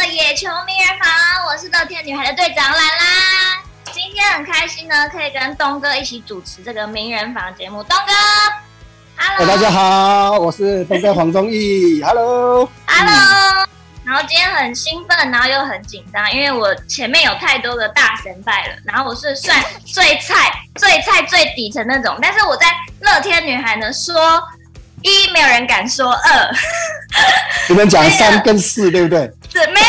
的野球名人房，我是乐天女孩的队长兰兰。今天很开心呢，可以跟东哥一起主持这个名人房节目。东哥，Hello，大家好，我是东哥黄忠义，Hello，Hello。然后今天很兴奋，然后又很紧张，因为我前面有太多的大神拜了，然后我是算最菜、最菜、最底层那种，但是我在乐天女孩呢说。一没有人敢说二，你们讲三 跟四对不对？对，没有，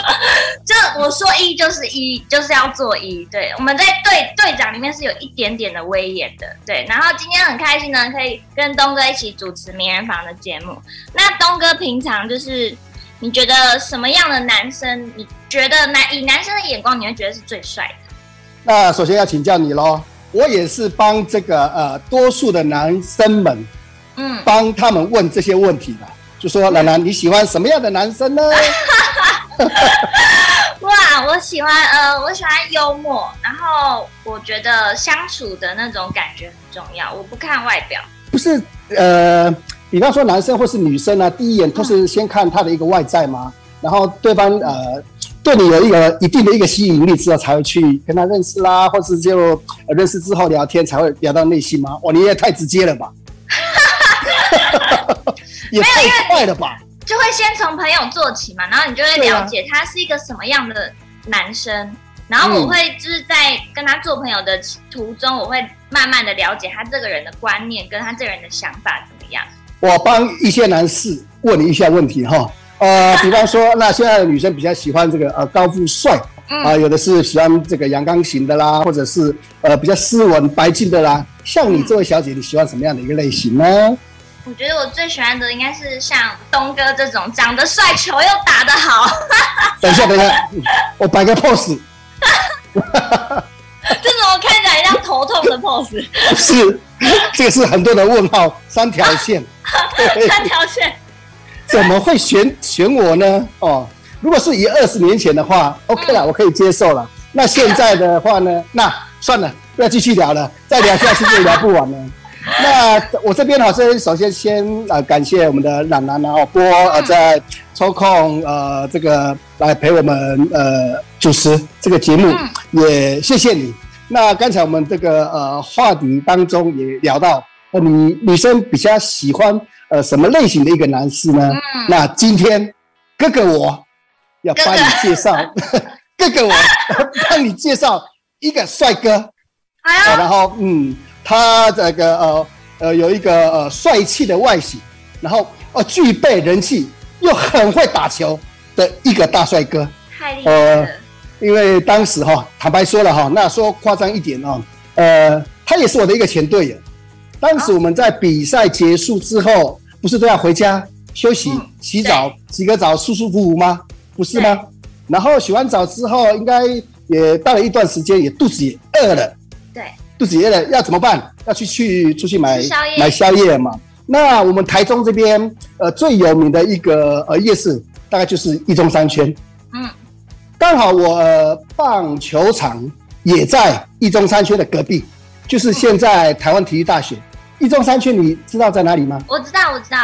就我说一就是一，就是要做一。对，我们在队队长里面是有一点点的威严的。对，然后今天很开心呢，可以跟东哥一起主持名人房的节目。那东哥平常就是你觉得什么样的男生？你觉得男以男生的眼光，你会觉得是最帅的？那首先要请教你喽，我也是帮这个呃多数的男生们。嗯，帮他们问这些问题的，就说兰兰，你喜欢什么样的男生呢？哇，我喜欢呃，我喜欢幽默，然后我觉得相处的那种感觉很重要。我不看外表，不是呃，比方说男生或是女生呢、啊，第一眼都是先看他的一个外在吗，然后对方呃对你有一个一定的一个吸引力之后，才会去跟他认识啦，或是就、呃、认识之后聊天才会聊到内心吗？哇，你也太直接了吧！也太快了吧！就会先从朋友做起嘛，然后你就会了解他是一个什么样的男生，啊、然后我会就是在跟他做朋友的途中，我会慢慢的了解他这个人的观念跟他这个人的想法怎么样。我帮一些男士问你一下问题哈，呃，比方说，那现在的女生比较喜欢这个呃高富帅，啊、有的是喜欢这个阳刚型的啦，或者是呃比较斯文白净的啦。像你这位小姐，你喜欢什么样的一个类型呢？我觉得我最喜欢的应该是像东哥这种长得帅、球又打得好。等一下，等一下，我摆个 pose。这种我看起来像头痛的 pose。是，这个是很多的问号，三条线。三条线。怎么会选选我呢？哦，如果是以二十年前的话，OK 了，我可以接受了。那现在的话呢？那算了，不要继续聊了，再聊下去就聊不完了。那我这边好像首先先呃感谢我们的冉冉然后波呃在抽空呃这个来陪我们呃主持这个节目，也谢谢你。那刚才我们这个呃话题当中也聊到，呃女女生比较喜欢呃什么类型的一个男士呢？那今天哥哥我要帮你介绍，哥哥我帮你介绍一个帅哥，然后嗯。他这个呃呃有一个呃帅气的外形，然后呃具备人气，又很会打球的一个大帅哥。太厉害了！呃，因为当时哈，坦白说了哈，那说夸张一点哦，呃，他也是我的一个前队友。当时我们在比赛结束之后，不是都要回家休息、嗯、洗澡、洗个澡，舒舒服服吗？不是吗？然后洗完澡之后，应该也到了一段时间，也肚子也饿了。对。肚子饿了要怎么办？要去去出去买买宵夜嘛？那我们台中这边呃最有名的一个呃夜市，大概就是一中商圈。嗯，刚好我、呃、棒球场也在一中商圈的隔壁，就是现在台湾体育大学。一中商圈你知道在哪里吗？我知道，我知道。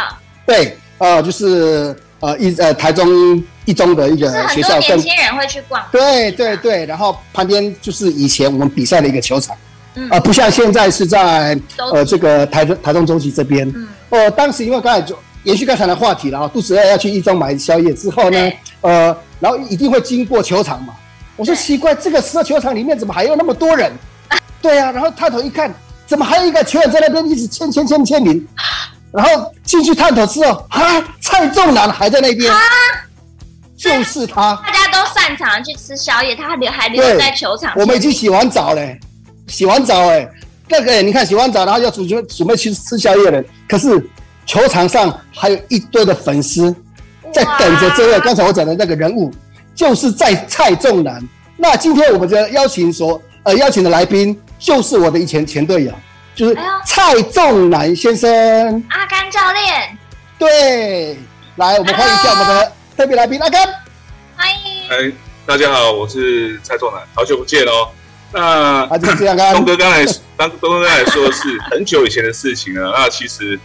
对，呃，就是呃一呃台中一中的一个学校，年轻人会去逛。对对对，然后旁边就是以前我们比赛的一个球场。嗯、呃，不像现在是在呃这个台中台中洲际这边。嗯。哦、呃，当时因为刚才就延续刚才的话题了啊，肚子饿要去一中买宵夜之后呢，呃，然后一定会经过球场嘛。我说奇怪，这个时候球场里面怎么还有那么多人？对啊，然后探头一看，怎么还有一个球员在那边一直签签签签名？然后进去探头之后，啊，蔡仲南还在那边。啊。就是他。大家都擅长去吃宵夜，他还留还留在球场。我们已经洗完澡嘞。洗完澡哎、欸，那个、欸、你看洗完澡，然后要准备准备去吃宵夜了。可是球场上还有一堆的粉丝在等着这位刚才我讲的那个人物，就是在蔡仲南。那今天我们的邀请所呃邀请的来宾就是我的以前前队友，就是蔡仲南先生。阿甘教练。对，来我们欢迎一下我们的特别来宾阿甘。欢迎。哎，大家好，我是蔡仲南，好久不见哦。那就这样，东哥刚才，当东哥刚才说的是很久以前的事情了。那其实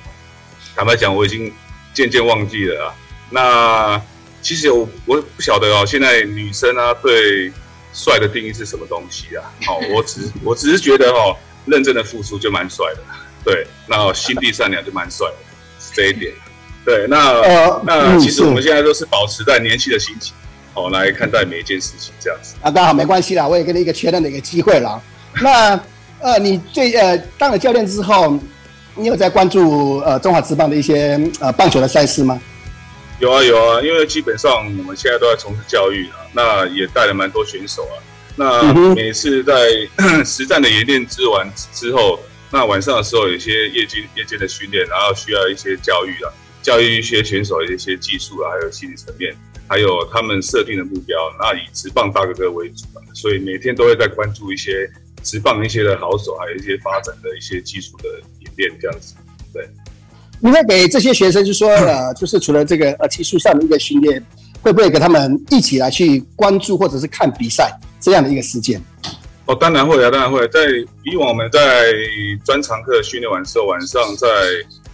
坦白讲，我已经渐渐忘记了啊。那其实我我不晓得哦，现在女生啊对帅的定义是什么东西啊？哦，我只我只是觉得哦，认真的付出就蛮帅的，对，那心地善良就蛮帅的，是这一点。对，那、呃、那其实我们现在都是保持在年轻的心情哦来看待每一件事情，这样子。啊，刚好没关系啦，我也给你一个确认的一个机会了。那呃，你最呃当了教练之后，你有在关注呃中华职棒的一些呃棒球的赛事吗？有啊有啊，因为基本上我们现在都在从事教育啊，那也带了蛮多选手啊。那每次在 实战的演练之完之后，那晚上的时候有一些夜间夜间的训练，然后需要一些教育啊，教育一些选手的一些技术啊，还有心理层面，还有他们设定的目标，那以直棒大哥哥为主啊，所以每天都会在关注一些直棒一些的好手，还有一些发展的一些基础的演练这样子，对。你会给这些学生就说，呃，就是除了这个呃技术上的一个训练，会不会给他们一起来去关注或者是看比赛这样的一个事件？哦，当然会啊，当然会。在以往我们在专长课训练完之后，晚上在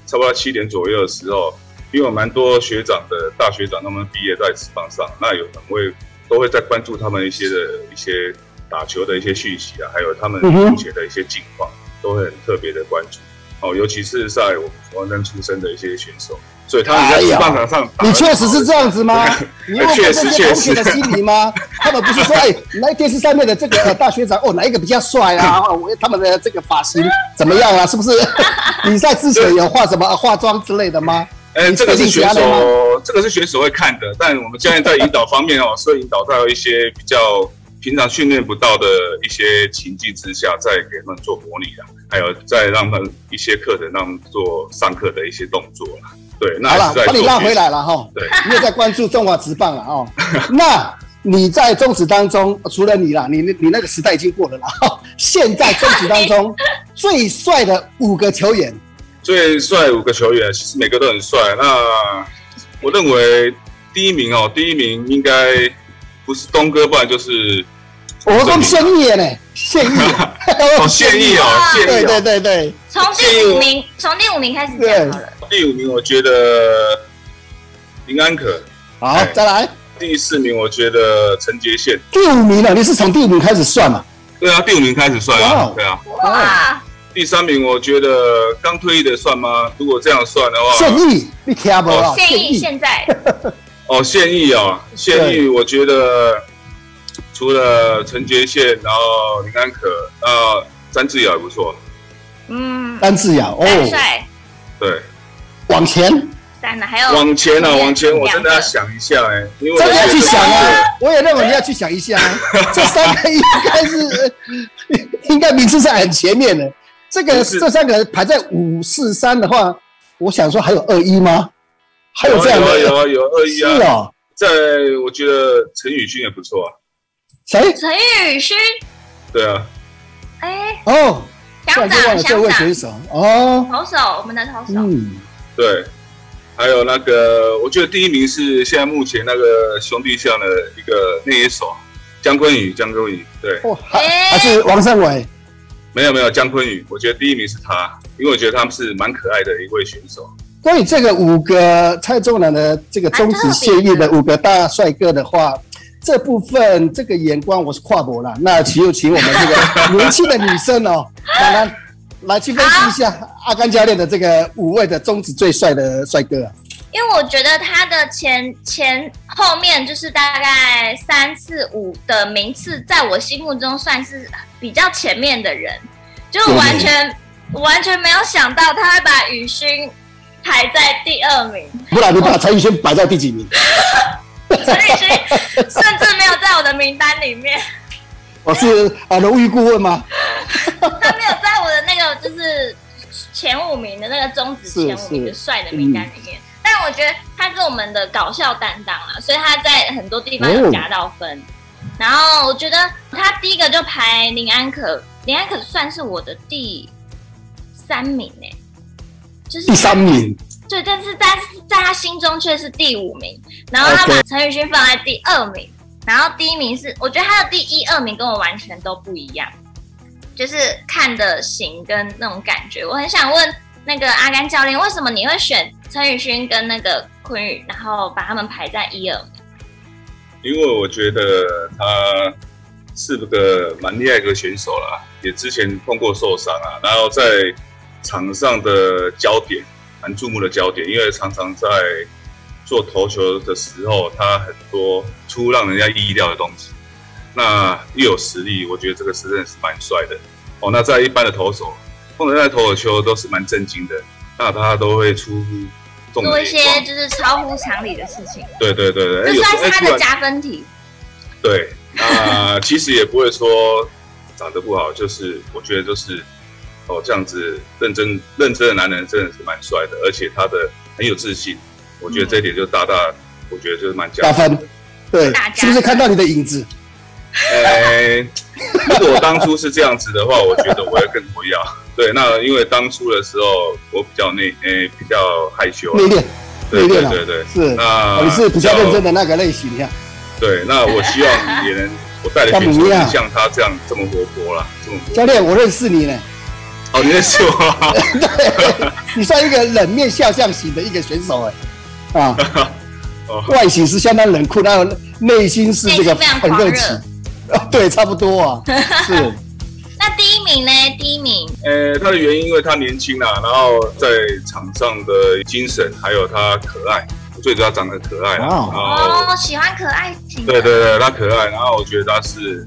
差不多七点左右的时候，因为有蛮多学长的大学长他们毕业在职棒上，那有很会都会在关注他们一些的一些打球的一些讯息啊，还有他们目前的一些近况，都会很特别的关注。哦，尤其是在我们华山出生的一些选手，所以他们在职棒场上，你确实是这样子吗？你问过这些同学的心理吗？他们不是说，哎，来电视上面的这个大学长，哦，哪一个比较帅啊？他们的这个发型怎么样啊？是不是？比赛之前有化什么化妆之类的吗？嗯，这个是选手，这个是选手会看的，但我们教练在引导方面哦，所以引导到一些比较。平常训练不到的一些情境之下，再给他们做模拟啊，还有再让他们一些课程让他们做上课的一些动作啦。对，那好了，把你拉回来了哈。对，你也在关注中华职棒了哦。那你在中职当中，除了你啦，你你那个时代已经过了啦。现在中职当中最帅的五个球员，最帅五个球员，其实每个都很帅。那我认为第一名哦，第一名应该不是东哥，不然就是。我说现役呢，现役哦，现役哦，现役，对对对对，从第五名，从第五名开始讲好了。第五名我觉得林安可，好，再来。第四名我觉得陈杰宪。第五名呢？你是从第五名开始算嘛？对啊，第五名开始算啊，对啊。哇。第三名我觉得刚退役的算吗？如果这样算的话，现役，你听不到？现役现在。哦，现役啊，现役我觉得。除了陈杰宪，然后林安可，呃，詹志尧也不错。嗯，詹志尧哦，帅。对，往前。三了，还有往前啊，往前，我真的要想一下哎，因为真的要去想啊，我也认为你要去想一下，这三个应该是 应该名次在很前面的。这个这三个排在五四三的话，我想说还有二一吗？还有这样的？有啊，有二一啊。是啊，在我觉得陈宇勋也不错啊。谁？陈宇勋。对啊。哎。哦。乡长，乡长。哦。投手，我们的投手。嗯。对。还有那个，我觉得第一名是现在目前那个兄弟象的一个那一手江坤宇，江坤宇。对。还是王胜伟？没有没有，姜坤宇，我觉得第一名是他，因为我觉得他们是蛮可爱的一位选手。关于这个五个蔡中南的这个中职现役的五个大帅哥的话。这部分这个眼光我是跨博了，那请有请我们这个年轻的女生哦，来来来去分析一下阿甘教练的这个五位的中职最帅的帅哥啊。因为我觉得他的前前后面就是大概三四五的名次，在我心目中算是比较前面的人，就完全对完全没有想到他会把雨勋排在第二名，不然你把陈宇勋摆在第几名？陈宇勋甚至没有在我的名单里面。我是啊，荣誉顾问吗？他没有在我的那个就是前五名的那个中职前五名的帅的名单里面。嗯、但我觉得他是我们的搞笑担当啊，所以他在很多地方有加到分。哦、然后我觉得他第一个就排林安可，林安可算是我的第三名呢，就是第三名。对，但是在在他心中却是第五名，然后他把陈宇勋放在第二名，然后第一名是，我觉得他的第一二名跟我完全都不一样，就是看的型跟那种感觉。我很想问那个阿甘教练，为什么你会选陈宇勋跟那个坤宇，然后把他们排在一二？因为我觉得他是个蛮厉害的选手啦，也之前碰过受伤啊，然后在场上的焦点，蛮注目的焦点，因为常常在做投球的时候，他很多出让人家意料的东西。那又有实力，我觉得这个是真的是蛮帅的哦。那在一般的投手碰到在投的球都是蛮震惊的，那他都会出。做一些就是超乎常理的事情，对对对对，这算是他的加分题。对，那其实也不会说长得不好，就是我觉得就是哦这样子认真认真的男人真的是蛮帅的，而且他的很有自信，我觉得这一点就大大，我觉得就是蛮加分。对，是不是看到你的影子？哎，如果我当初是这样子的话，我觉得我会更不要。对，那因为当初的时候我比较内，诶、欸，比较害羞，内敛，内敛，对对对，是，那你是比较认真的那个类型，呀。对，那我希望也能，我带的选手是像他这样这么活泼啦，这么活。教练，我认识你呢。哦，你认识我？对，你算一个冷面笑匠型的一个选手哎，啊，外形是相当冷酷，然后内心是这个很热情，哦，对，差不多啊，是。那第一名呢？呃，他的原因因为他年轻啊，然后在场上的精神，还有他可爱，最主要长得可爱啊。哦，喜欢可爱型。对对对，他可爱，然后我觉得他是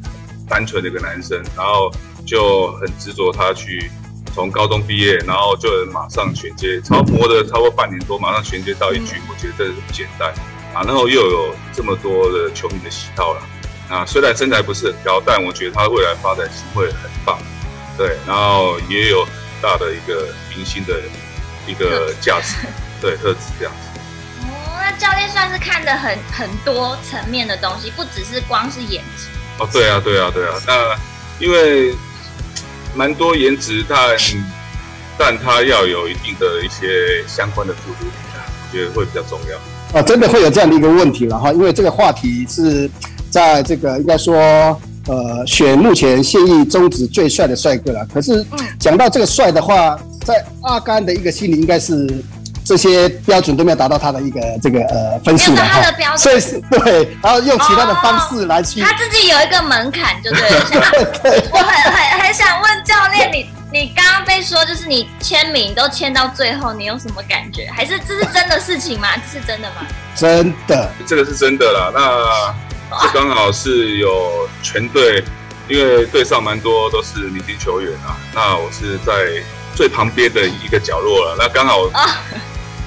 单纯的一个男生，然后就很执着他去从高中毕业，然后就马上衔接，超磨的超过半年多，马上衔接到一局，嗯、我觉得这是不简单啊。然后又有这么多的球迷的喜好了。啊，虽然身材不是很高，但我觉得他未来发展是会很棒，对，然后也有很大的一个明星的一个价值，对，特质这样子。哦，那教练算是看的很很多层面的东西，不只是光是颜值。哦，对啊，对啊，对啊。那因为蛮多颜值，但但他要有一定的一些相关的付出品啊，我觉得会比较重要。啊，真的会有这样的一个问题了哈，因为这个话题是。在这个应该说，呃，选目前现役中职最帅的帅哥了。可是讲到这个帅的话，在阿甘的一个心里，应该是这些标准都没有达到他的一个这个呃分数的哈。他的标准。所以是对，然后用其他的方式来去。他自己有一个门槛，就对了。我很很很想问教练，你你刚刚被说就是你签名都签到最后，你有什么感觉？还是这是真的事情吗？这是真的吗？真的，这个是真的啦。那。这刚好是有全队，因为队上蛮多都是明星球员啊。那我是在最旁边的一个角落了。那刚好，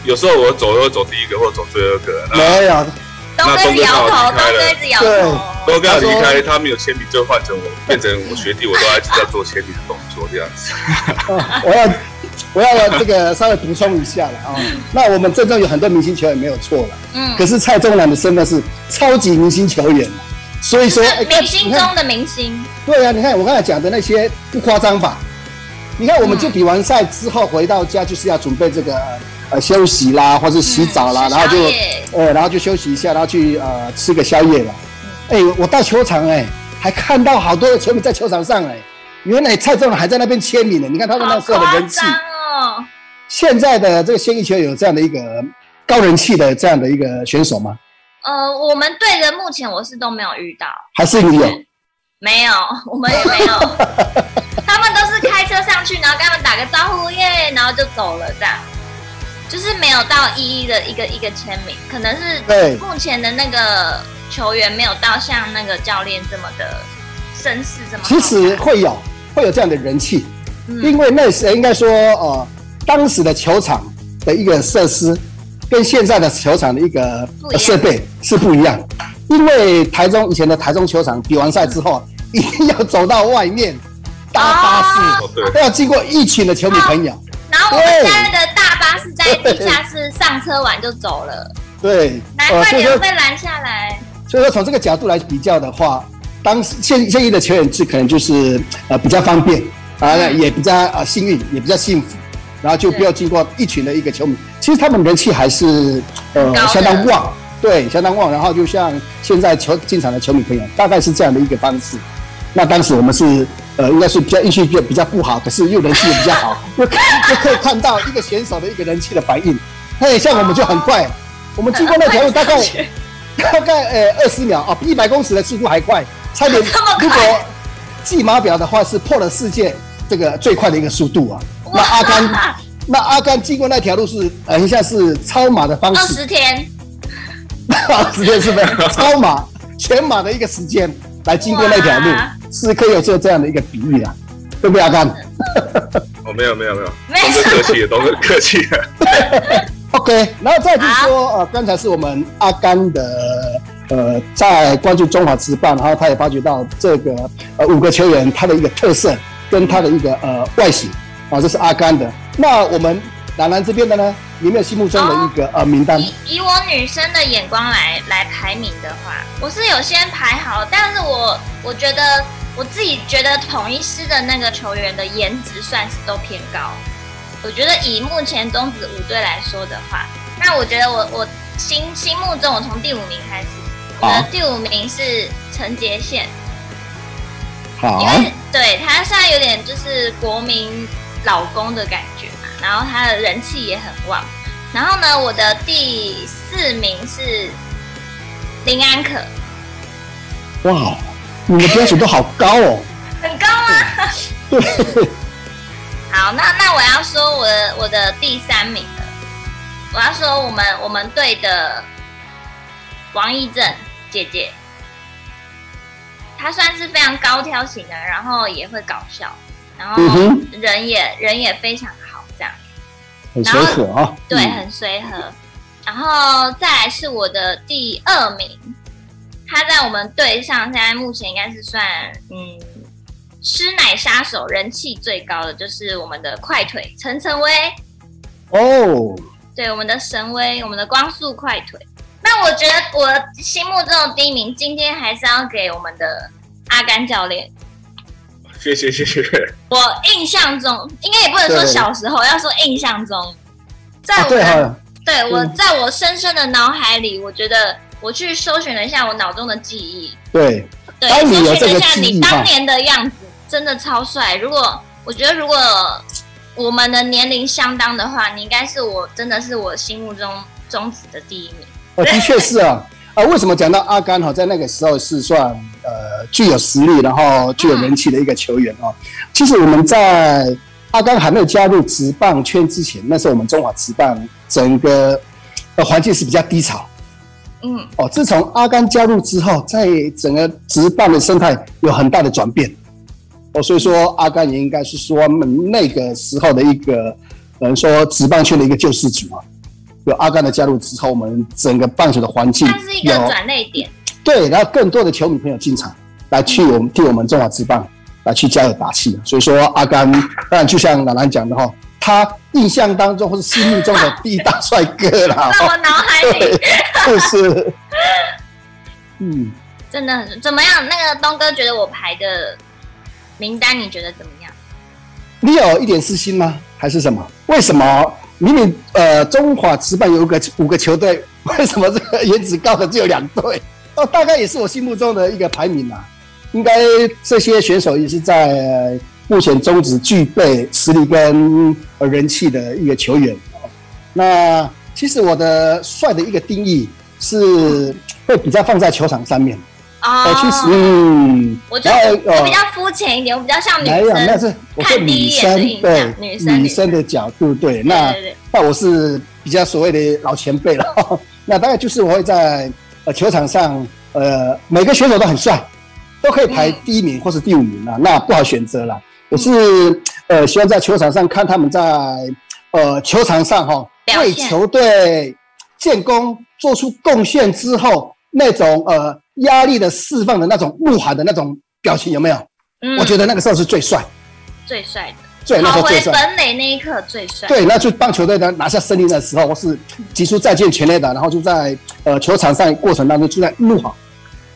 有时候我走都走第一个或走最后一个。没有，那东哥摇头，东哥一直摇头。东哥要离开，他没有签名就换成我，变成我学弟，我都还是在做签名的动作这样子。我要。我要这个稍微补充一下了啊，那我们阵中有很多明星球员没有错了，嗯，可是蔡宗南的身份是超级明星球员，所以说明星中的明星。对啊，你看我刚才讲的那些不夸张吧？你看我们就比完赛之后回到家就是要准备这个呃休息啦，或是洗澡啦，然后就呃然后就休息一下，然后去呃吃个宵夜了。哎，我到球场哎，还看到好多的球迷在球场上哎，原来蔡宗南还在那边签名呢。你看他们那时候的人气。哦，现在的这个现役球员有这样的一个高人气的这样的一个选手吗？呃，我们队的目前我是都没有遇到，还是你有？没有，我们也没有。他们都是开车上去，然后跟他们打个招呼耶，然后就走了，这样。就是没有到一一的一个一个签名，可能是对目前的那个球员没有到像那个教练这么的绅士这么。其实会有会有这样的人气。因为那时应该说，呃，当时的球场的一个设施，跟现在的球场的一个设备是不一样。因为台中以前的台中球场比完赛之后，一定要走到外面搭巴士，都要经过一群的球迷朋友。然后我们现在的大巴士在地下室上车完就走了。对，难怪你会被拦下来。所以说从这个角度来比较的话，当时现现役的球员制可能就是呃比较方便。啊，也比较啊幸运，也比较幸福，然后就不要经过一群的一个球迷。其实他们人气还是呃相当旺，对，相当旺。然后就像现在球进场的球迷朋友，大概是这样的一个方式。那当时我们是呃，应该是比较运气比较比较不好，可是又人气也比较好，就就可以看到 一个选手的一个人气的反应。那像我们就很快，哦、我们经过那条路大概 大概呃二十秒啊，比一百公尺的速度还快，差点 如果计码表的话是破了世界这个最快的一个速度啊。那阿甘，那阿甘经过那条路是等一下是超马的方式，二十天，二十天是不是 超马全马的一个时间来经过那条路？是可以有做这样的一个比喻啊，对不对，阿甘？哦，没有没有没有，都是客气的，都是客气的。OK，然后再就是说，呃，刚才是我们阿甘的，呃，在关注中华职棒，然后他也发觉到这个呃五个球员他的一个特色跟他的一个呃外形，啊，这是阿甘的。那我们兰兰这边的呢，有没有心目中的一个、哦、呃名单？以以我女生的眼光来来排名的话，我是有先排好，但是我我觉得。我自己觉得统一师的那个球员的颜值算是都偏高。我觉得以目前中职五队来说的话，那我觉得我我心心目中，我从第五名开始，我的第五名是陈杰宪。好，因为对他现在有点就是国民老公的感觉嘛，然后他的人气也很旺。然后呢，我的第四名是林安可。哇。你的标准都好高哦，很高吗？对。好，那那我要说我的我的第三名了。我要说我们我们队的王义正姐姐，她算是非常高挑型的，然后也会搞笑，然后人也、嗯、人也非常好，这样。很随和啊。对，很随和。然后再来是我的第二名。他在我们队上，现在目前应该是算嗯，师奶杀手，人气最高的就是我们的快腿陈晨威哦，对，我们的神威，我们的光速快腿。那我觉得我心目中的第一名，今天还是要给我们的阿甘教练。谢谢谢谢。我印象中，应该也不能说小时候，要说印象中，在我的、啊、对，对我在我深深的脑海里，我觉得。我去搜寻了一下我脑中的记忆，对，对，搜寻了一下你当年的样子，真的超帅。如果我觉得如果我们的年龄相当的话，你应该是我真的是我心目中中职的第一名。哦，的确是啊，啊，为什么讲到阿甘哈，在那个时候是算呃具有实力，然后具有人气的一个球员哦。嗯、其实我们在阿甘还没有加入职棒圈之前，那时候我们中华职棒整个的环境是比较低潮。嗯，哦，自从阿甘加入之后，在整个职棒的生态有很大的转变，哦，所以说阿甘也应该是说我们那个时候的一个，可能说职棒圈的一个救世主啊。有阿甘的加入之后，我们整个棒球的环境，它是一个转捩点。对，然后更多的球迷朋友进场来去我们替我们中华职棒来去加油打气。所以说阿甘，当然就像兰兰讲的哈。他印象当中或是心目中的第一大帅哥啦，在我脑海里，就是，嗯，真的很怎么样？那个东哥觉得我排的名单，你觉得怎么样？你有一点私心吗？还是什么？为什么明明呃中华职棒有个五个球队，为什么这个颜值高的只有两队？哦，大概也是我心目中的一个排名啦。应该这些选手也是在。目前中职具备实力跟人气的一个球员，那其实我的帅的一个定义是会比较放在球场上面哦。其实，嗯，我觉得我比较肤浅一点，我比较像女生。那是我是女生，对女生女生的角度，对。那那我是比较所谓的老前辈了。那大概就是我会在呃球场上，呃每个选手都很帅，都可以排第一名或是第五名啊，那不好选择了。我是呃，希望在球场上看他们在呃球场上哈为球队建功做出贡献之后那种呃压力的释放的那种怒喊的那种表情有没有？嗯，我觉得那个时候是最帅，最帅的，最那时候最帅。本垒那一刻最帅。对，那就棒球队的拿下胜利的时候，我是急出再见全垒打，然后就在呃球场上过程当中就在怒吼，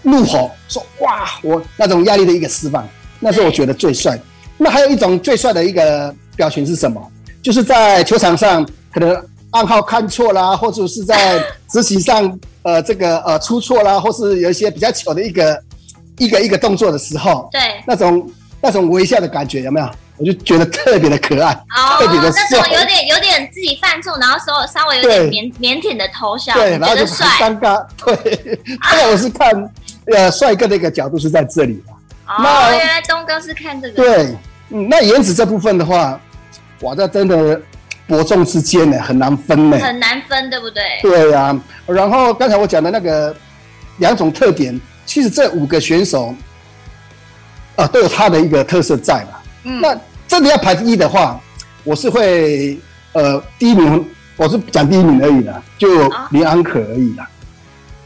怒吼说哇，我那种压力的一个释放，那是我觉得最帅。那还有一种最帅的一个表情是什么？就是在球场上可能暗号看错啦，或者是在执行上呃这个呃出错啦，或是有一些比较糗的一个一个一个动作的时候，对，那种那种微笑的感觉有没有？我就觉得特别的可爱，哦、特别的帅。那种有点有点自己犯错，然后稍稍微有点腼腼腆的偷笑，对，然后就很尴尬。对，那、啊、我是看呃帅哥的一个角度是在这里的。哦，原来东哥是看这个。对，嗯，那颜值这部分的话，哇，这真的伯仲之间呢，很难分呢，很难分，对不对？对呀、啊。然后刚才我讲的那个两种特点，其实这五个选手啊、呃，都有他的一个特色在嘛。嗯，那真的要排第一的话，我是会呃第一名，我是讲第一名而已啦，就林安可而已啦。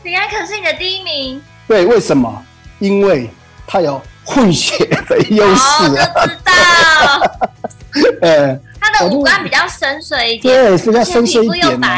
林安可是你的第一名？对，为什么？因为他有混血的优势啊。我知道。呃，他的五官比较深邃一点，对，比较深邃一点嘛。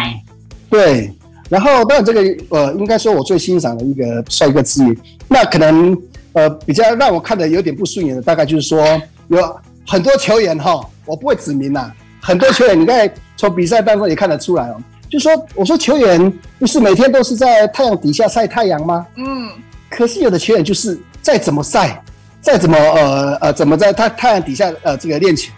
对，然后当然这个呃，应该说我最欣赏的一个帅哥之一，那可能呃比较让我看的有点不顺眼的，大概就是说。有很多球员哈，我不会指名呐。很多球员，你在从比赛当中也看得出来哦。就说我说球员不是每天都是在太阳底下晒太阳吗？嗯。可是有的球员就是再怎么晒，再怎么呃呃怎么在太太阳底下呃这个练球，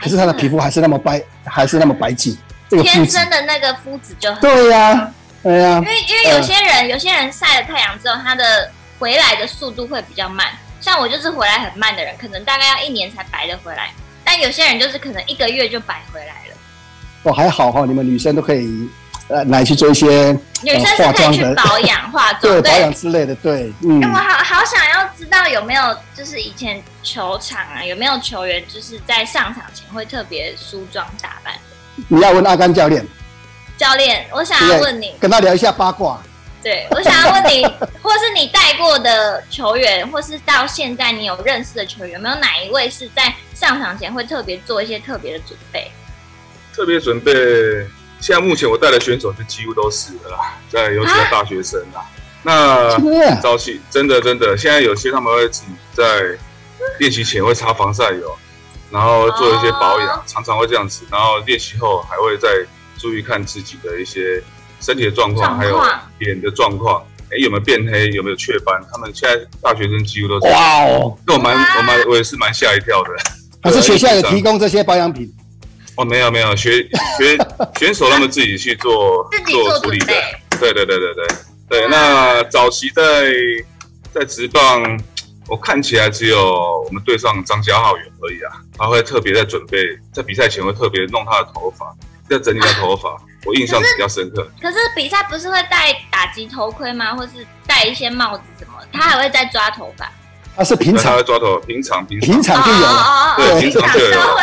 可是他的皮肤还是那么白，还是那么白净。这个天生的那个肤质就很对呀、啊，对呀、啊。因为因为有些人、呃、有些人晒了太阳之后，他的回来的速度会比较慢。像我就是回来很慢的人，可能大概要一年才白的回来。但有些人就是可能一个月就白回来了。哦，还好哈，你们女生都可以呃来去做一些女生是可以去保养化 妆，对保养之类的，对。嗯。我好好想要知道有没有就是以前球场啊有没有球员就是在上场前会特别梳妆打扮？你要问阿甘教练。教练，我想要问你，跟他聊一下八卦。对，我想要问你，或是你带过的球员，或是到现在你有认识的球员，有没有哪一位是在上场前会特别做一些特别的准备？特别准备，现在目前我带的选手就几乎都死了啦，在尤其是大学生啦。啊、那早期真的真的，现在有些他们会自己在练习前会擦防晒油，然后做一些保养，哦、常常会这样子，然后练习后还会再注意看自己的一些。身体的状况，还有脸的状况，哎，有没有变黑，有没有雀斑？他们现在大学生几乎都是哇哦，那我蛮我蛮我也是蛮吓一跳的。可是学校有 提供这些保养品？哦，没有没有，学学 选手他们自己去做做处理的。对对对对对对。那早期在在职棒，我看起来只有我们队上张家浩远而已啊，他会特别在准备，在比赛前会特别弄他的头发。要整理他头发，我印象比较深刻。可是比赛不是会戴打击头盔吗？或是戴一些帽子什么？他还会再抓头发？他是平常会抓头，平常平平常就有了，对，平常就有了。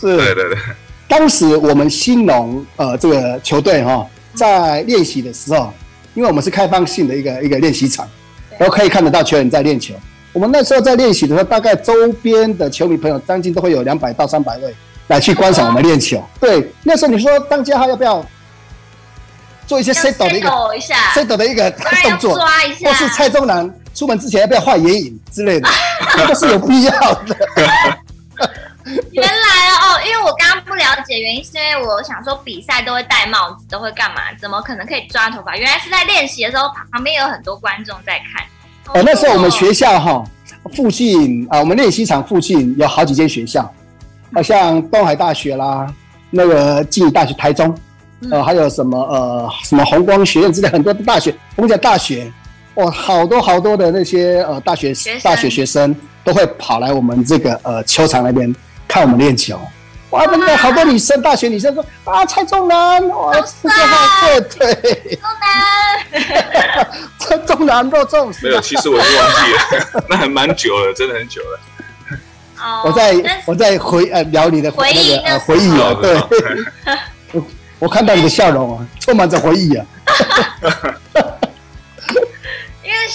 是，对对对。当时我们兴农呃这个球队哈，在练习的时候，因为我们是开放性的一个一个练习场，都可以看得到球员在练球。我们那时候在练习的时候，大概周边的球迷朋友将近都会有两百到三百位。来去观赏我们练球，对，那时候你说当家他要不要做一些 set 的一个 set 的一个 动作，或是蔡中南出门之前要不要画眼影之类的，这个是有必要的。原来哦，因为我刚刚不了解原因，是因为我想说比赛都会戴帽子，都会干嘛？怎么可能可以抓头发？原来是在练习的时候，旁边有很多观众在看。哦，那时候我们学校哈附近啊，我们练习场附近有好几间学校。好像东海大学啦，那个静宜大学台中，呃，还有什么呃什么红光学院之类很多的大学，我们讲大学，哇，好多好多的那些呃大学学大学学生都会跑来我们这个呃球场那边看我们练球，哇，那边好多女生，大学女生说啊，蔡中南，哇，这个对对，中 南，蔡中南都中，没有，其实我就忘记了，那还蛮久了，真的很久了。我在我在回呃聊你的回那个呃回忆啊，对，我我看到你的笑容啊，充满着回忆啊。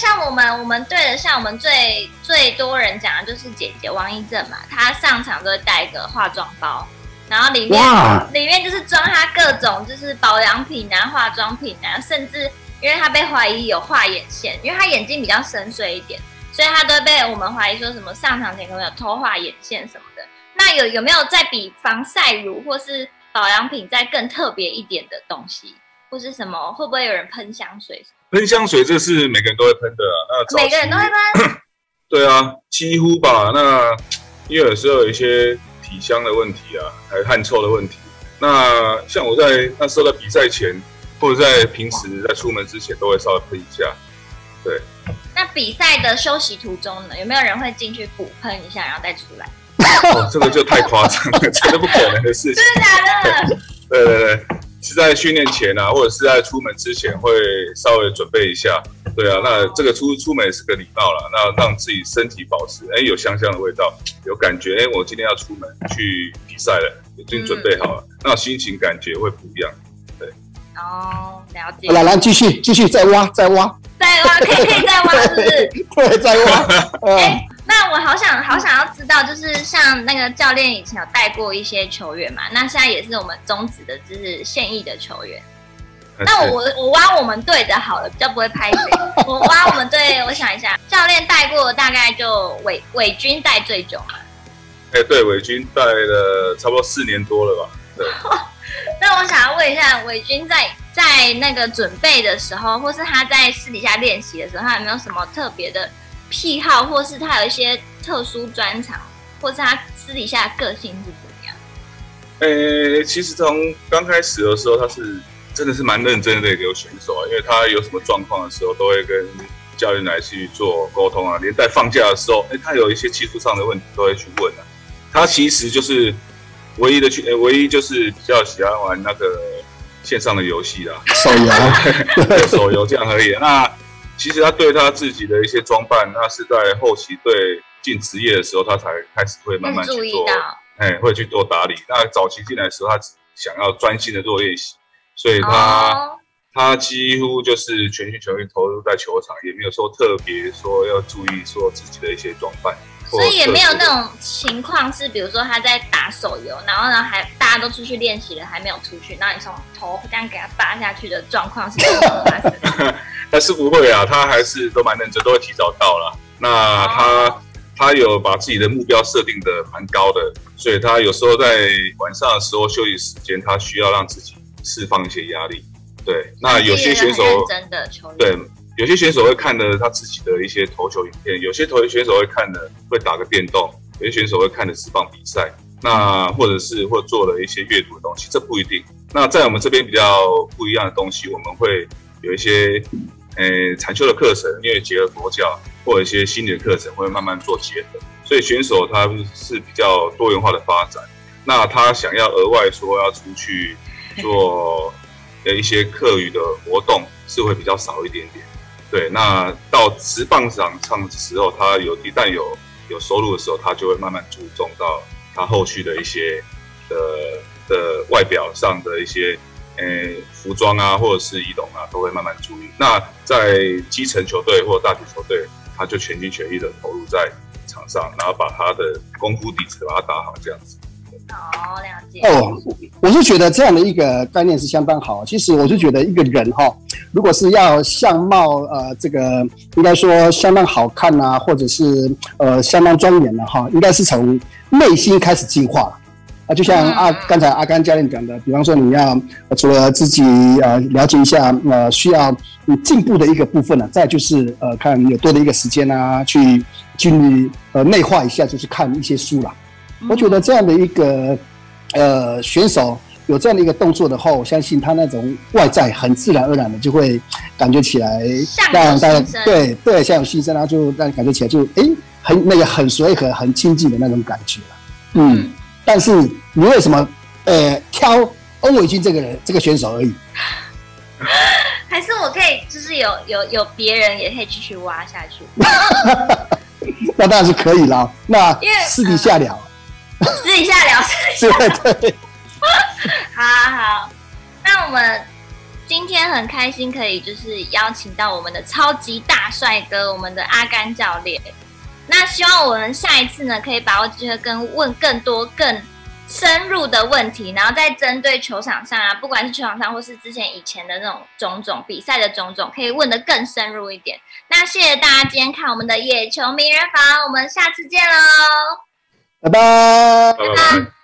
像我们我们队的，像我们最最多人讲的就是姐姐王一正嘛，她上场都会带一个化妆包，然后里面里面就是装她各种就是保养品啊、化妆品啊，甚至因为她被怀疑有画眼线，因为她眼睛比较深邃一点。所以她都被我们怀疑说什么上场前可能有偷画眼线什么的。那有有没有再比防晒乳或是保养品再更特别一点的东西，或是什么？会不会有人喷香水？喷香水这是每个人都会喷的，啊。那每个人都会喷。对啊，几乎吧。那因为有时候有一些体香的问题啊，还有汗臭的问题。那像我在那时候的比赛前，或者在平时在出门之前，都会稍微喷一下。对。那比赛的休息途中呢，有没有人会进去补喷一下，然后再出来？哦，这个就太夸张了，这是不可能的事情。真的假的？对对对，是在训练前啊，或者是在出门之前会稍微准备一下。对啊，那这个出出门也是个礼貌了，那让自己身体保持哎有香香的味道，有感觉哎，我今天要出门去比赛了，已经准备好了，嗯、那心情感觉会不一样。对。哦，了解。来来，继续继续再挖再挖再挖，可以可以再挖，是不是？对，再挖。哎。那我好想好想要知道，就是像那个教练以前有带过一些球员嘛，那现在也是我们中职的，就是现役的球员。那我我挖我们队的好了，比较不会拍谁。我挖我们队，我想一下，教练带过大概就伟伟军带最久嘛。哎、欸，对，伟军带了差不多四年多了吧。对。那我想要问一下，伟军在在那个准备的时候，或是他在私底下练习的时候，他有没有什么特别的？癖好，或是他有一些特殊专长，或是他私底下的个性是怎么样？呃、欸，其实从刚开始的时候，他是真的是蛮认真的一个选手啊，因为他有什么状况的时候，都会跟教练来去做沟通啊。连在放假的时候，哎、欸，他有一些技术上的问题，都会去问啊。他其实就是唯一的去，唯一就是比较喜欢玩那个线上的游戏啦，手游，对，手游这样而已。那其实他对他自己的一些装扮，那是在后期对进职业的时候，他才开始会慢慢去做，哎，会去做打理。那早期进来的时候，他只想要专心的做练习，所以他、哦、他几乎就是全心全意投入在球场，也没有说特别说要注意说自己的一些装扮。所以也没有那种情况是，比如说他在打手游，然后呢还大家都出去练习了，还没有出去，那你从头这样给他扒下去的状况是怎么发生的？但是不会啊，他还是都蛮认真，都会提早到了。那他、哦、他有把自己的目标设定的蛮高的，所以他有时候在晚上的时候休息时间，他需要让自己释放一些压力。对，那有些选手真的球对。有些选手会看的他自己的一些投球影片，有些投选手会看的会打个电动，有些选手会看的释放比赛，那或者是或做了一些阅读的东西，这不一定。那在我们这边比较不一样的东西，我们会有一些诶禅修的课程，因为结合佛教或者一些心理的课程会慢慢做结合，所以选手他是比较多元化的发展。那他想要额外说要出去做的一些课余的活动，是会比较少一点点。对，那到职棒上唱的时候，他有一旦有有收入的时候，他就会慢慢注重到他后续的一些的的外表上的一些，诶，服装啊，或者是仪容啊，都会慢慢注意。那在基层球队或者大学球队，他就全心全意的投入在场上，然后把他的功夫底子把它打好，这样子。好，了解。哦，我是觉得这样的一个概念是相当好。其实我是觉得一个人哈，如果是要相貌呃这个应该说相当好看呐、啊，或者是呃相当庄严的哈，应该是从内心开始进化啊。就像阿刚才阿甘教练讲的，比方说你要除了自己呃了解一下呃需要你进步的一个部分呢、啊，再就是呃看有多的一个时间啊，去去呃内化一下，就是看一些书啦。我觉得这样的一个呃选手有这样的一个动作的话，我相信他那种外在很自然而然的就会感觉起来让大家对对像有牺牲，然后就让感觉起来就哎很那个很随和、很亲近的那种感觉。嗯，但是你为什么呃挑欧伟军这个人这个选手而已？还是我可以就是有有有别人也可以继续挖下去？那当然是可以了。那私底下聊。私底下聊，私底下对对，好好，那我们今天很开心，可以就是邀请到我们的超级大帅哥，我们的阿甘教练。那希望我们下一次呢，可以把握机会跟问更多更深入的问题，然后再针对球场上啊，不管是球场上或是之前以前的那种种种比赛的种种，可以问的更深入一点。那谢谢大家今天看我们的野球名人房，我们下次见喽。拜拜。拜拜。